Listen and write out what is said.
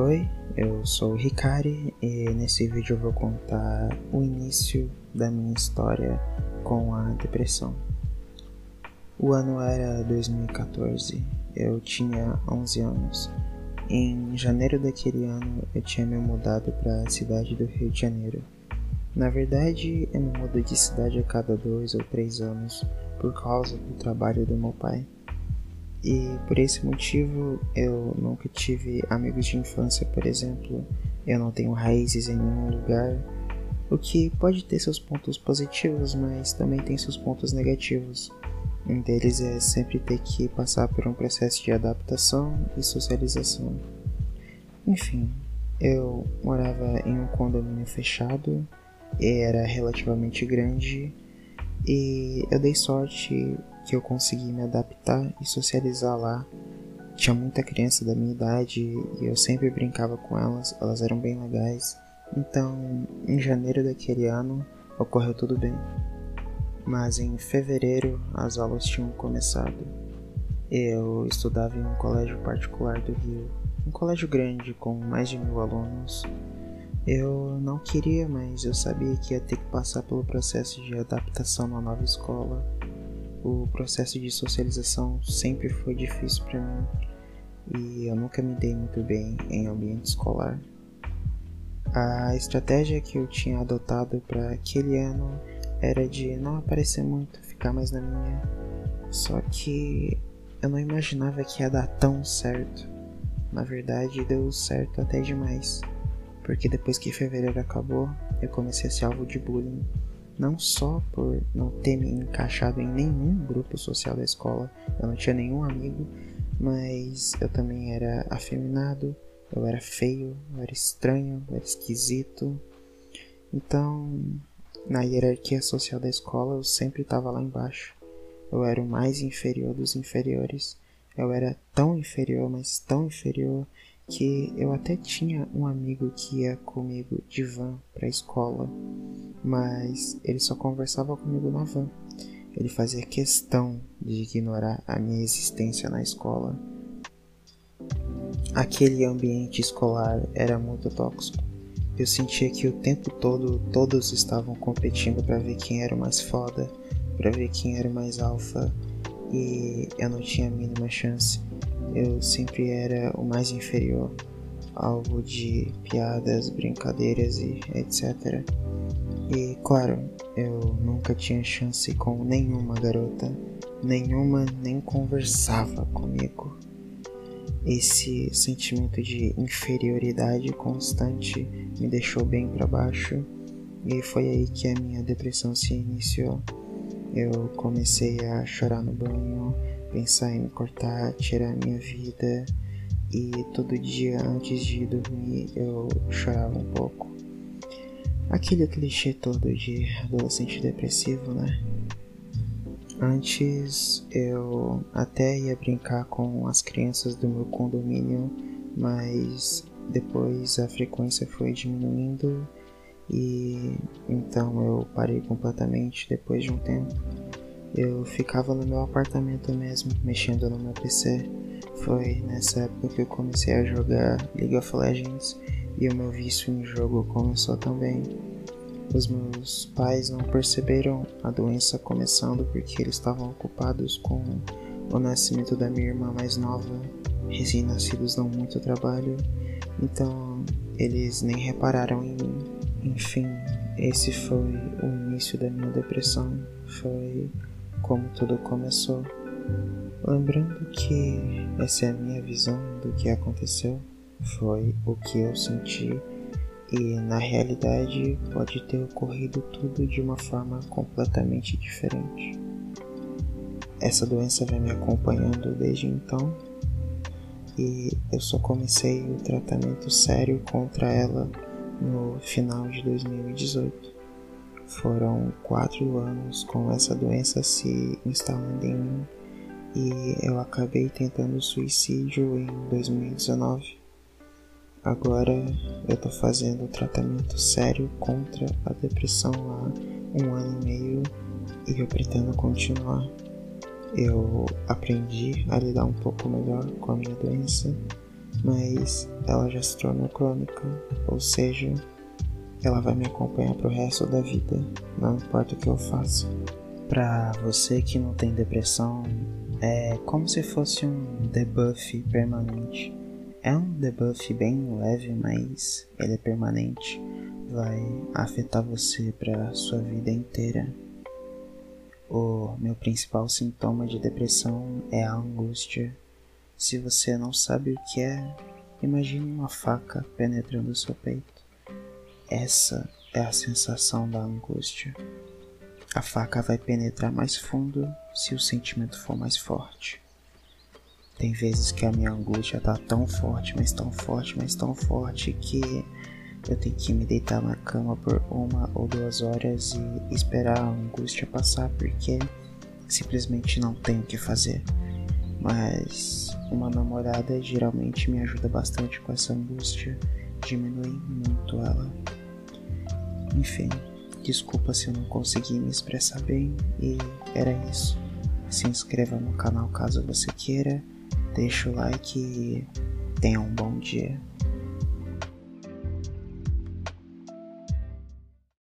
Oi, eu sou o Ricari e nesse vídeo eu vou contar o início da minha história com a depressão. O ano era 2014, eu tinha 11 anos. Em janeiro daquele ano eu tinha me mudado para a cidade do Rio de Janeiro. Na verdade, eu me mudo de cidade a cada dois ou três anos por causa do trabalho do meu pai. E por esse motivo eu nunca tive amigos de infância, por exemplo. Eu não tenho raízes em nenhum lugar, o que pode ter seus pontos positivos, mas também tem seus pontos negativos. Um deles é sempre ter que passar por um processo de adaptação e socialização. Enfim, eu morava em um condomínio fechado, era relativamente grande e eu dei sorte que eu consegui me adaptar e socializar lá. Tinha muita criança da minha idade e eu sempre brincava com elas, elas eram bem legais. Então, em janeiro daquele ano, ocorreu tudo bem. Mas em fevereiro as aulas tinham começado. Eu estudava em um colégio particular do Rio, um colégio grande com mais de mil alunos. Eu não queria, mas eu sabia que ia ter que passar pelo processo de adaptação na nova escola o processo de socialização sempre foi difícil para mim e eu nunca me dei muito bem em ambiente escolar. A estratégia que eu tinha adotado para aquele ano era de não aparecer muito, ficar mais na minha. Só que eu não imaginava que ia dar tão certo. Na verdade, deu certo até demais, porque depois que fevereiro acabou, eu comecei a ser alvo de bullying não só por não ter me encaixado em nenhum grupo social da escola, eu não tinha nenhum amigo, mas eu também era afeminado, eu era feio, eu era estranho, eu era esquisito. Então, na hierarquia social da escola, eu sempre estava lá embaixo. Eu era o mais inferior dos inferiores. Eu era tão inferior, mas tão inferior que eu até tinha um amigo que ia comigo de van para a escola, mas ele só conversava comigo na van. Ele fazia questão de ignorar a minha existência na escola. Aquele ambiente escolar era muito tóxico. Eu sentia que o tempo todo todos estavam competindo para ver quem era o mais foda, para ver quem era o mais alfa, e eu não tinha a mínima chance eu sempre era o mais inferior, alvo de piadas, brincadeiras e etc. E claro, eu nunca tinha chance com nenhuma garota, nenhuma nem conversava comigo. Esse sentimento de inferioridade constante me deixou bem para baixo e foi aí que a minha depressão se iniciou. Eu comecei a chorar no banho, pensar em me cortar, tirar minha vida e todo dia antes de dormir eu chorava um pouco. Aquele clichê todo de adolescente depressivo, né? Antes eu até ia brincar com as crianças do meu condomínio, mas depois a frequência foi diminuindo e então eu parei completamente depois de um tempo. Eu ficava no meu apartamento mesmo, mexendo no meu PC. Foi nessa época que eu comecei a jogar League of Legends e o meu vício em jogo começou também. Os meus pais não perceberam a doença começando porque eles estavam ocupados com o nascimento da minha irmã mais nova. Recém-nascidos dão muito trabalho, então eles nem repararam em mim. Enfim, esse foi o início da minha depressão. Foi como tudo começou. Lembrando que essa é a minha visão do que aconteceu, foi o que eu senti e na realidade pode ter ocorrido tudo de uma forma completamente diferente. Essa doença vem me acompanhando desde então e eu só comecei o tratamento sério contra ela no final de 2018. Foram quatro anos com essa doença se instalando em mim e eu acabei tentando suicídio em 2019. Agora eu tô fazendo tratamento sério contra a depressão há um ano e meio e eu pretendo continuar. Eu aprendi a lidar um pouco melhor com a minha doença mas ela já se tornou crônica, ou seja, ela vai me acompanhar pro resto da vida, não importa o que eu faça. Pra você que não tem depressão, é como se fosse um debuff permanente. É um debuff bem leve, mas ele é permanente. Vai afetar você para sua vida inteira. O meu principal sintoma de depressão é a angústia. Se você não sabe o que é, imagine uma faca penetrando seu peito. Essa é a sensação da angústia. A faca vai penetrar mais fundo se o sentimento for mais forte. Tem vezes que a minha angústia tá tão forte, mas tão forte, mas tão forte que eu tenho que me deitar na cama por uma ou duas horas e esperar a angústia passar porque simplesmente não tenho o que fazer. Mas uma namorada geralmente me ajuda bastante com essa angústia, diminui muito ela. Enfim, desculpa se eu não consegui me expressar bem e era isso. Se inscreva no canal caso você queira, deixa o like e tenha um bom dia.